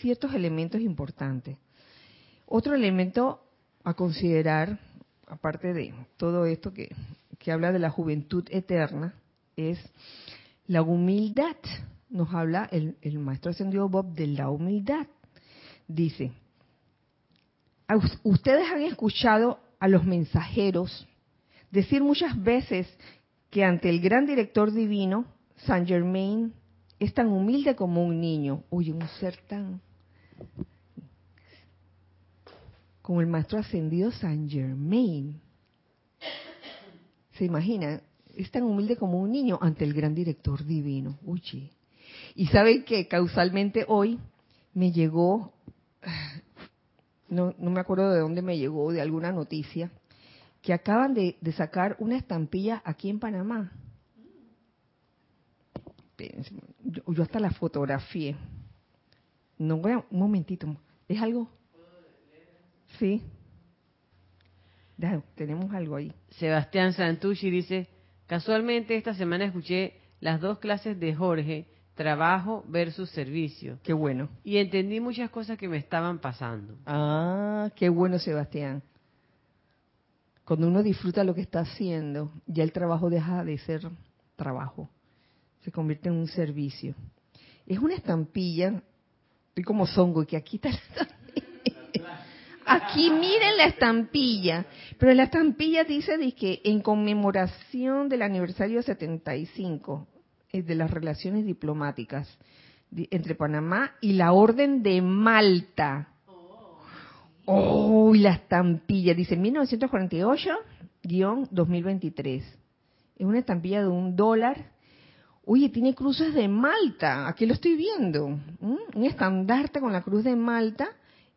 Speaker 1: ciertos elementos importantes. Otro elemento a considerar, aparte de todo esto que, que habla de la juventud eterna, es la humildad. Nos habla el, el maestro ascendido Bob de la humildad. Dice, ustedes han escuchado a los mensajeros decir muchas veces que ante el gran director divino, Saint Germain es tan humilde como un niño. Oye, un ser tan... como el maestro ascendido Saint Germain. ¿Se imagina? Es tan humilde como un niño ante el gran director divino. Oye. Y saben que causalmente hoy me llegó, no, no me acuerdo de dónde me llegó, de alguna noticia, que acaban de, de sacar una estampilla aquí en Panamá yo, hasta la fotografié. No voy a, un momentito. ¿Es algo? Sí. tenemos algo ahí.
Speaker 2: Sebastián Santucci dice, casualmente esta semana escuché las dos clases de Jorge, trabajo versus servicio.
Speaker 1: Qué bueno.
Speaker 2: Y entendí muchas cosas que me estaban pasando.
Speaker 1: Ah, qué bueno, Sebastián. Cuando uno disfruta lo que está haciendo, ya el trabajo deja de ser trabajo se convierte en un servicio. Es una estampilla, estoy como zongo, que aquí está Aquí miren la estampilla, pero la estampilla dice que en conmemoración del aniversario 75 eh, de las relaciones diplomáticas entre Panamá y la Orden de Malta. Oh, la estampilla dice 1948-2023. Es una estampilla de un dólar Oye, tiene cruces de Malta, aquí lo estoy viendo. Un estandarte con la cruz de Malta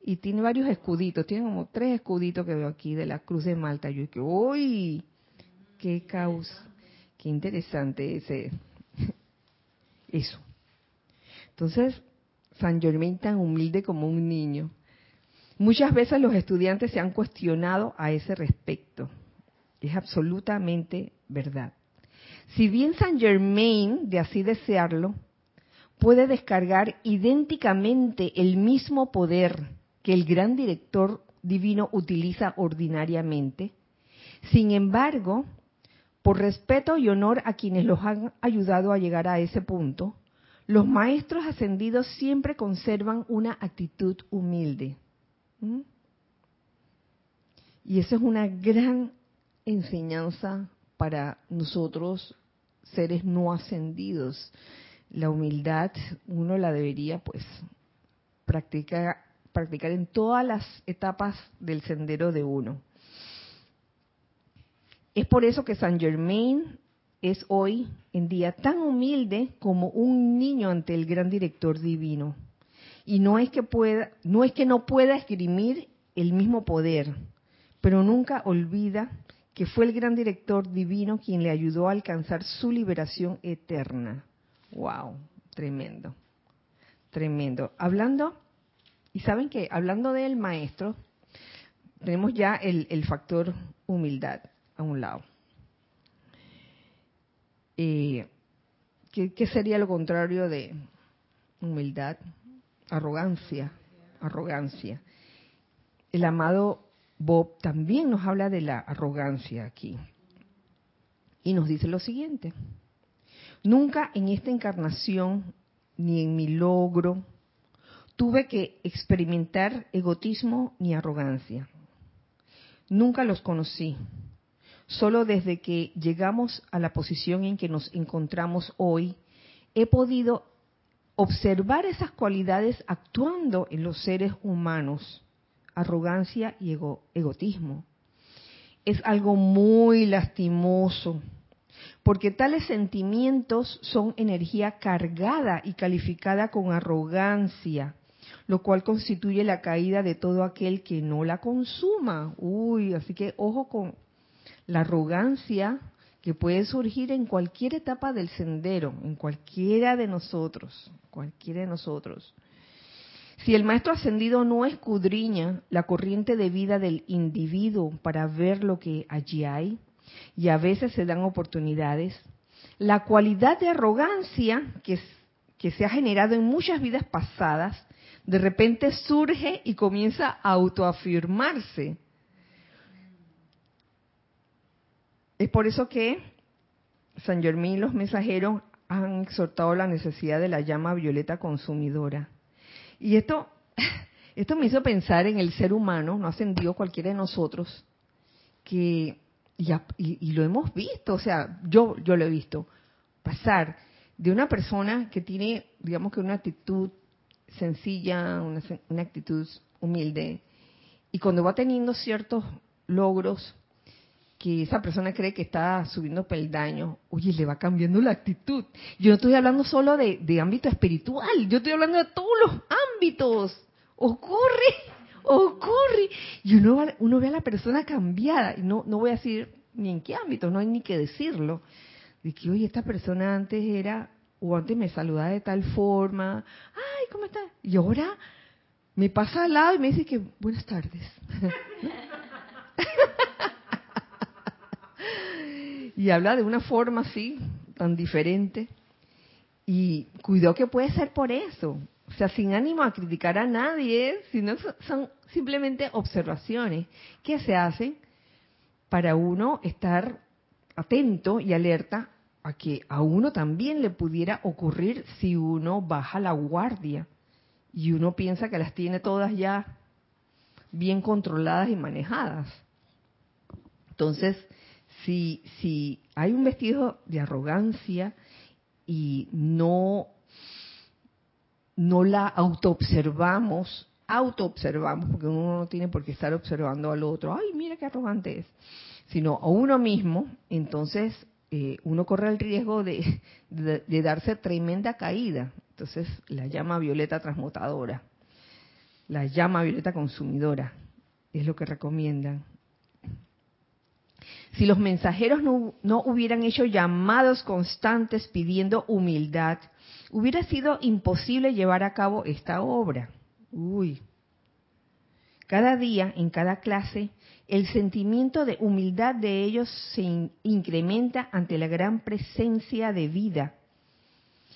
Speaker 1: y tiene varios escuditos, tiene como tres escuditos que veo aquí de la cruz de Malta. Yo dije, uy, qué causa, qué interesante ese, eso. Entonces, San Germain tan humilde como un niño. Muchas veces los estudiantes se han cuestionado a ese respecto. Es absolutamente verdad. Si bien Saint Germain, de así desearlo, puede descargar idénticamente el mismo poder que el gran director divino utiliza ordinariamente, sin embargo, por respeto y honor a quienes los han ayudado a llegar a ese punto, los maestros ascendidos siempre conservan una actitud humilde. ¿Mm? Y esa es una gran enseñanza para nosotros seres no ascendidos. La humildad uno la debería pues practicar, practicar en todas las etapas del sendero de uno. Es por eso que San Germain es hoy en día tan humilde como un niño ante el gran director divino. Y no es que pueda, no es que no pueda esgrimir el mismo poder, pero nunca olvida que fue el gran director divino quien le ayudó a alcanzar su liberación eterna. ¡Wow! Tremendo. Tremendo. Hablando, y saben que hablando del maestro, tenemos ya el, factor humildad a un lado. Eh, ¿qué, ¿Qué sería lo contrario de humildad? Arrogancia. Arrogancia. El amado Bob también nos habla de la arrogancia aquí. Y nos dice lo siguiente. Nunca en esta encarnación ni en mi logro tuve que experimentar egotismo ni arrogancia. Nunca los conocí. Solo desde que llegamos a la posición en que nos encontramos hoy, he podido observar esas cualidades actuando en los seres humanos, arrogancia y egotismo. Es algo muy lastimoso, porque tales sentimientos son energía cargada y calificada con arrogancia, lo cual constituye la caída de todo aquel que no la consuma. Uy, así que ojo con la arrogancia que puede surgir en cualquier etapa del sendero, en cualquiera de nosotros, cualquiera de nosotros. Si el maestro ascendido no escudriña la corriente de vida del individuo para ver lo que allí hay, y a veces se dan oportunidades, la cualidad de arrogancia que, se ha generado en muchas vidas pasadas, de repente surge y comienza a autoafirmarse Es por eso que San Germán y los mensajeros han exhortado la necesidad de la llama violeta consumidora. Y esto, esto me hizo pensar en el ser humano, no ascendido cualquiera de nosotros, que, y, lo hemos visto, o sea, yo, yo lo he visto, pasar de una persona que tiene, digamos que una actitud sencilla, una, actitud humilde, y cuando va teniendo ciertos logros, que esa persona cree que está subiendo peldaños, oye, le va cambiando la actitud. Yo no estoy hablando solo de, ámbito espiritual, yo estoy hablando de todos los ámbitos. Ocurre, ocurre. Y uno, ve a la persona cambiada, y no, no voy a decir ni en qué ámbito, no hay ni que decirlo. De que, oye, esta persona antes era, o antes me saludaba de tal forma, ay, ¿cómo estás? Y ahora me pasa al lado y me dice que, buenas tardes. y habla de una forma así, tan diferente. Y cuidado que puede ser por eso. O sea, sin ánimo a criticar a nadie, sino son simplemente observaciones que se hacen para uno estar atento y alerta a que a uno también le pudiera ocurrir si uno baja la guardia y uno piensa que las tiene todas ya bien controladas y manejadas. Entonces, si, si hay un vestido de arrogancia y no, no la autoobservamos, autoobservamos, porque uno no tiene por qué estar observando al otro, ay, mira qué arrogante es, sino a uno mismo, entonces eh, uno corre el riesgo de, de darse tremenda caída. Entonces, la llama violeta transmutadora, la llama violeta consumidora, es lo que recomiendan si los mensajeros no, hubieran hecho llamados constantes pidiendo humildad, hubiera sido imposible llevar a cabo esta obra. Uy. Cada día, en cada clase, el sentimiento de humildad de ellos se incrementa ante la gran presencia de vida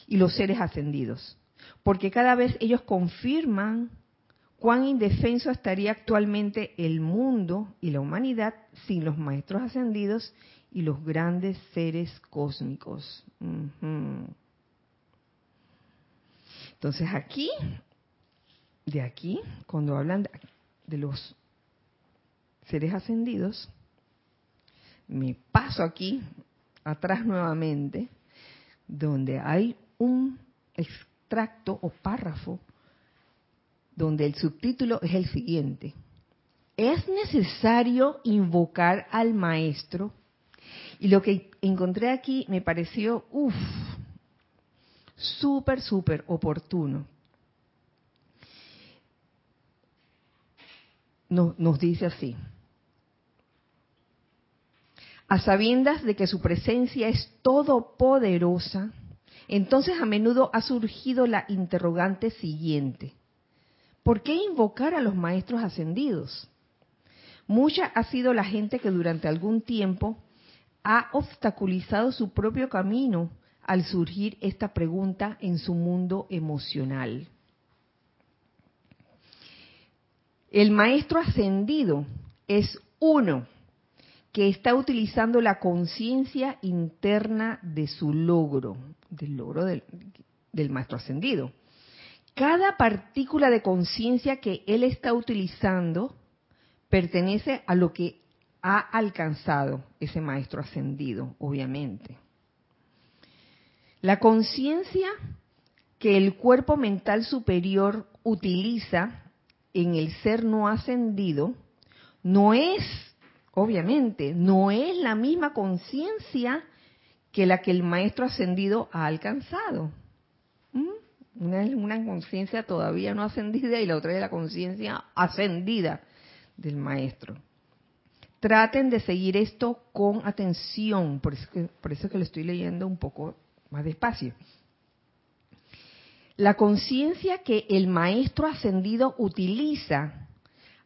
Speaker 1: y los seres ascendidos, porque cada vez ellos confirman cuán indefenso estaría actualmente el mundo y la humanidad sin los maestros ascendidos y los grandes seres cósmicos. Entonces aquí, de aquí, cuando hablan de, los seres ascendidos, me paso aquí atrás nuevamente, donde hay un extracto o párrafo donde el subtítulo es el siguiente. Es necesario invocar al maestro. Y lo que encontré aquí me pareció, uff, súper, súper oportuno. nos dice así. A sabiendas de que su presencia es todopoderosa, entonces a menudo ha surgido la interrogante siguiente. ¿Por qué invocar a los maestros ascendidos? Mucha ha sido la gente que durante algún tiempo ha obstaculizado su propio camino al surgir esta pregunta en su mundo emocional. El maestro ascendido es uno que está utilizando la conciencia interna de su logro, del logro del, del maestro ascendido cada partícula de conciencia que él está utilizando pertenece a lo que ha alcanzado ese maestro ascendido, obviamente. La conciencia que el cuerpo mental superior utiliza en el ser no ascendido no es, obviamente, no es la misma conciencia que la que el maestro ascendido ha alcanzado. ¿Mm? Una es una conciencia todavía no ascendida y la otra es la conciencia ascendida del maestro. Traten de seguir esto con atención, por eso, que, que lo estoy leyendo un poco más despacio. La conciencia que el maestro ascendido utiliza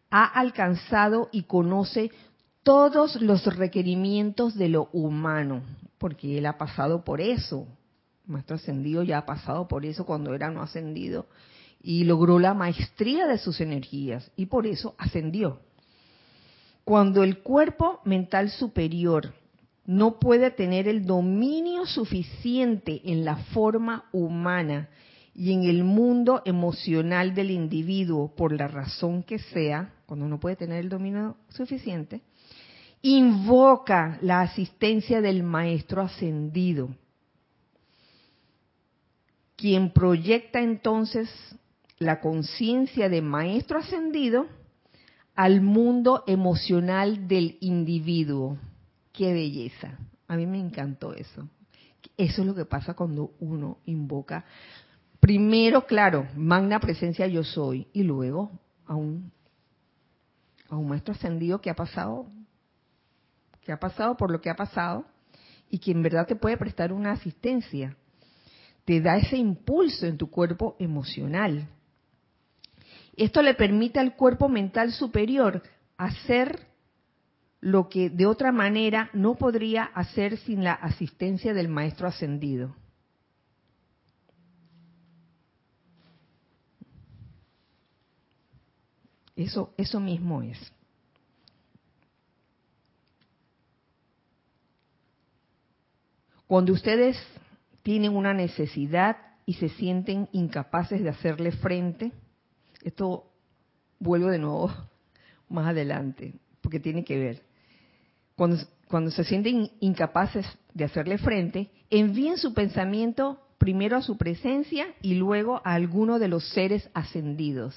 Speaker 1: ha alcanzado y conoce todos los requerimientos de lo humano, porque él ha pasado por eso. El maestro ascendido ya ha pasado por eso cuando era no ascendido y logró la maestría de sus energías y por eso ascendió. Cuando el cuerpo mental superior no puede tener el dominio suficiente en la forma humana y en el mundo emocional del individuo, por la razón que sea, cuando no puede tener el dominio suficiente, invoca la asistencia del maestro ascendido, quien proyecta entonces la conciencia de maestro ascendido al mundo emocional del individuo. Qué belleza. A mí me encantó eso. Eso es lo que pasa cuando uno invoca primero, claro, magna presencia yo soy, y luego a un, a un maestro ascendido que ha pasado, que ha pasado por lo que ha pasado, y que en verdad te puede prestar una asistencia. Te da ese impulso en tu cuerpo emocional. Esto le permite al cuerpo mental superior hacer lo que de otra manera no podría hacer sin la asistencia del maestro ascendido. Eso, eso mismo es. Cuando ustedes tienen una necesidad y se sienten incapaces de hacerle frente, esto vuelvo de nuevo más adelante, porque tiene que ver. Cuando, se sienten incapaces de hacerle frente, envíen su pensamiento primero a su presencia y luego a alguno de los seres ascendidos.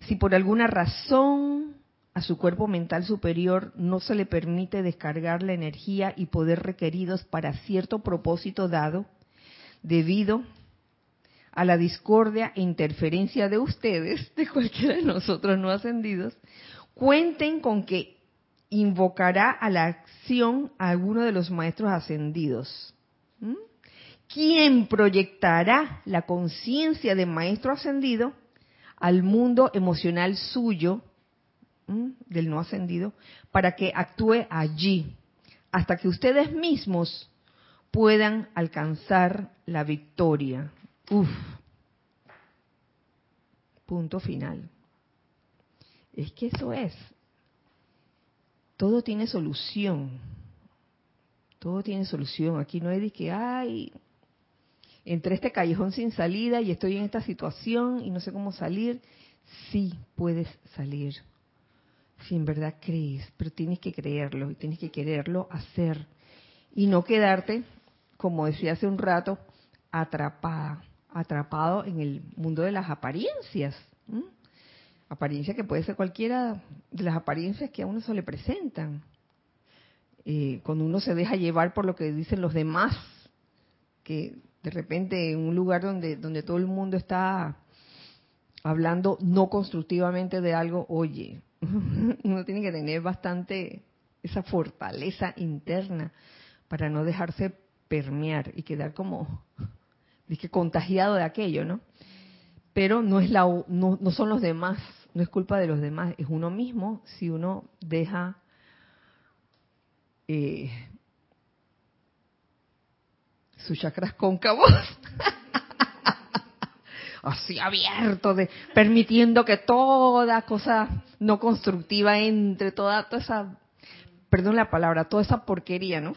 Speaker 1: Si por alguna razón a su cuerpo mental superior no se le permite descargar la energía y poder requeridos para cierto propósito dado, debido a la discordia e interferencia de ustedes, de cualquiera de nosotros no ascendidos, cuenten con que invocará a la acción a alguno de los maestros ascendidos. ¿Mm? ¿Quién proyectará la conciencia de maestro ascendido al mundo emocional suyo, del no ascendido, para que actúe allí, hasta que ustedes mismos puedan alcanzar la victoria. Uf. Punto final. Es que eso es. Todo tiene solución. Todo tiene solución. Aquí no hay de que, ay, entre este callejón sin salida y estoy en esta situación y no sé cómo salir. Sí puedes salir. Si en verdad crees, pero tienes que creerlo y tienes que quererlo hacer. Y no quedarte, como decía hace un rato, atrapada, atrapado en el mundo de las apariencias. Apariencia que puede ser cualquiera de las apariencias que a uno se le presentan. Eh, cuando uno se deja llevar por lo que dicen los demás, que de repente en un lugar donde, donde todo el mundo está hablando no constructivamente de algo, oye, uno tiene que tener bastante esa fortaleza interna para no dejarse permear y quedar como dije, contagiado de aquello, ¿no? Pero no es la no, no son los demás, no es culpa de los demás, es uno mismo si uno deja eh, sus chakras cóncavos, así abierto, de, permitiendo que toda cosa no constructiva entre, toda, toda esa, perdón la palabra, toda esa porquería, ¿no?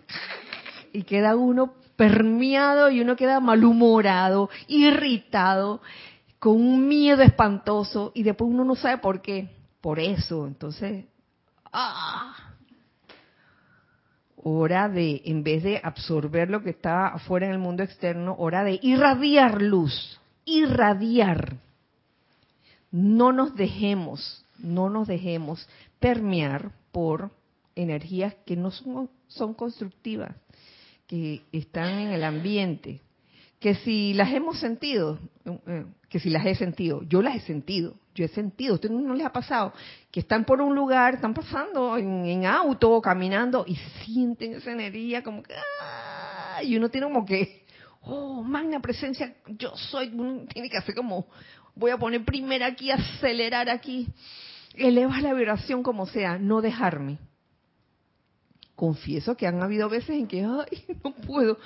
Speaker 1: Y queda uno permeado y uno queda malhumorado, irritado, con un miedo espantoso y después uno no sabe por qué. Por eso, entonces, ¡ah! hora de, en vez de absorber lo que está afuera en el mundo externo, hora de irradiar luz, irradiar. No nos dejemos, no nos dejemos permear por energías que no son, son constructivas, que están en el ambiente, que si las hemos sentido, eh, que si las he sentido, yo las he sentido, yo he sentido, usted no les ha pasado, que están por un lugar, están pasando en, auto, caminando y sienten esa energía como que, ¡ah! y uno tiene como que, oh, magna presencia, yo soy, uno tiene que hacer como, voy a poner primero aquí, acelerar aquí, elevar la vibración como sea, no dejarme. Confieso que han habido veces en que, ay, no puedo,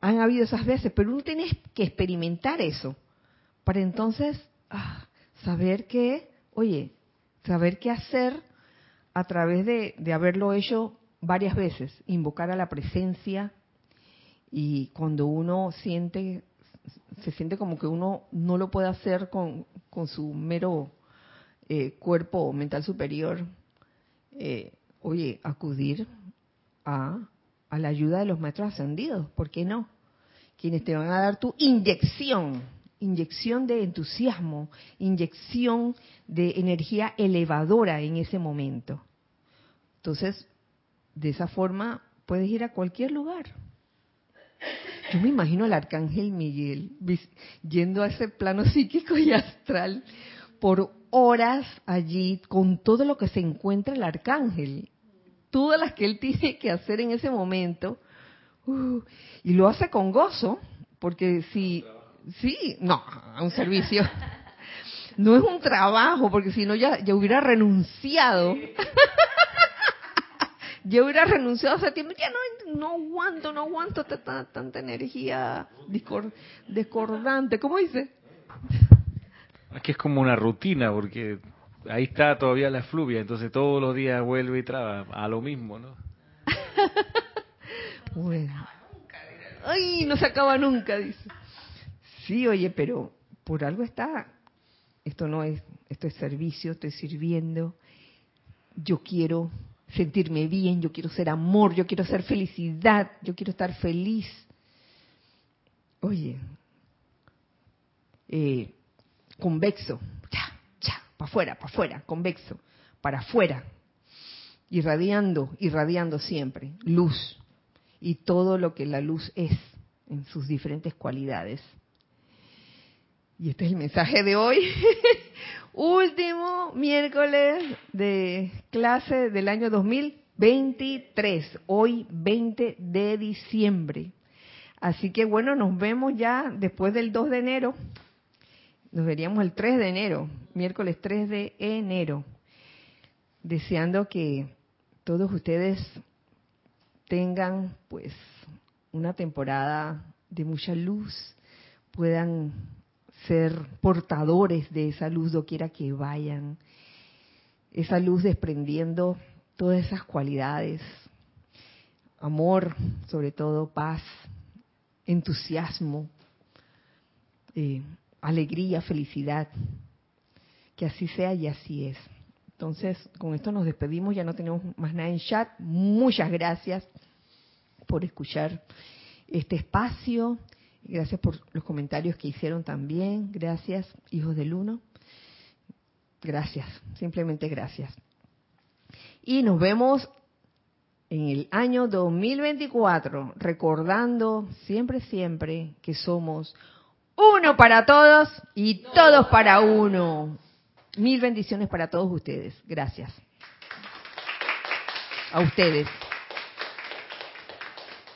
Speaker 1: han habido esas veces, pero uno tiene que experimentar eso para entonces ah, saber que, oye, saber qué hacer a través de, de haberlo hecho varias veces, invocar a la presencia y cuando uno siente, se siente como que uno no lo puede hacer con, con su mero eh, cuerpo mental superior, eh, oye, acudir a a la ayuda de los maestros ascendidos, ¿por qué no? Quienes te van a dar tu inyección, inyección de entusiasmo, inyección de energía elevadora en ese momento. Entonces, de esa forma puedes ir a cualquier lugar. Yo me imagino al arcángel Miguel yendo a ese plano psíquico y astral por horas allí con todo lo que se encuentra el arcángel todas las que él tiene que hacer en ese momento. Uh, y lo hace con gozo, porque si, sí, no, a un servicio. No es un trabajo, porque si no ya, ya hubiera renunciado. ya hubiera renunciado hace tiempo, ya no, no aguanto, no aguanto tanta, tanta energía discordante. ¿Cómo dice?
Speaker 3: Es que es como una rutina, porque ahí está todavía la fluvia, entonces todos los días vuelve y traba a lo mismo, ¿no?
Speaker 1: bueno. Ay, no se acaba nunca, dice. Sí, oye, pero por algo está. Esto no es, esto es servicio, estoy sirviendo. Yo quiero sentirme bien, yo quiero ser amor, yo quiero ser felicidad, yo quiero estar feliz. Oye, eh, convexo, para afuera, para afuera, convexo, para afuera, irradiando, irradiando siempre, luz y todo lo que la luz es en sus diferentes cualidades. Y este es el mensaje de hoy. Último miércoles de clase del año 2023, hoy 20 de diciembre. Así que bueno, nos vemos ya después del 2 de enero nos veríamos el 3 de enero, miércoles 3 de enero, deseando que todos ustedes tengan pues una temporada de mucha luz, puedan ser portadores de esa luz doquiera que vayan, esa luz desprendiendo todas esas cualidades, amor, sobre todo paz, entusiasmo, eh, alegría, felicidad. Que así sea y así es. Entonces, con esto nos despedimos, ya no tenemos más nada en chat. Muchas gracias por escuchar este espacio. Gracias por los comentarios que hicieron también. Gracias, hijos del uno. Gracias, simplemente gracias. Y nos vemos en el año 2024, recordando siempre, siempre que somos uno para todos y todos para uno. Mil bendiciones para todos ustedes. Gracias. A ustedes.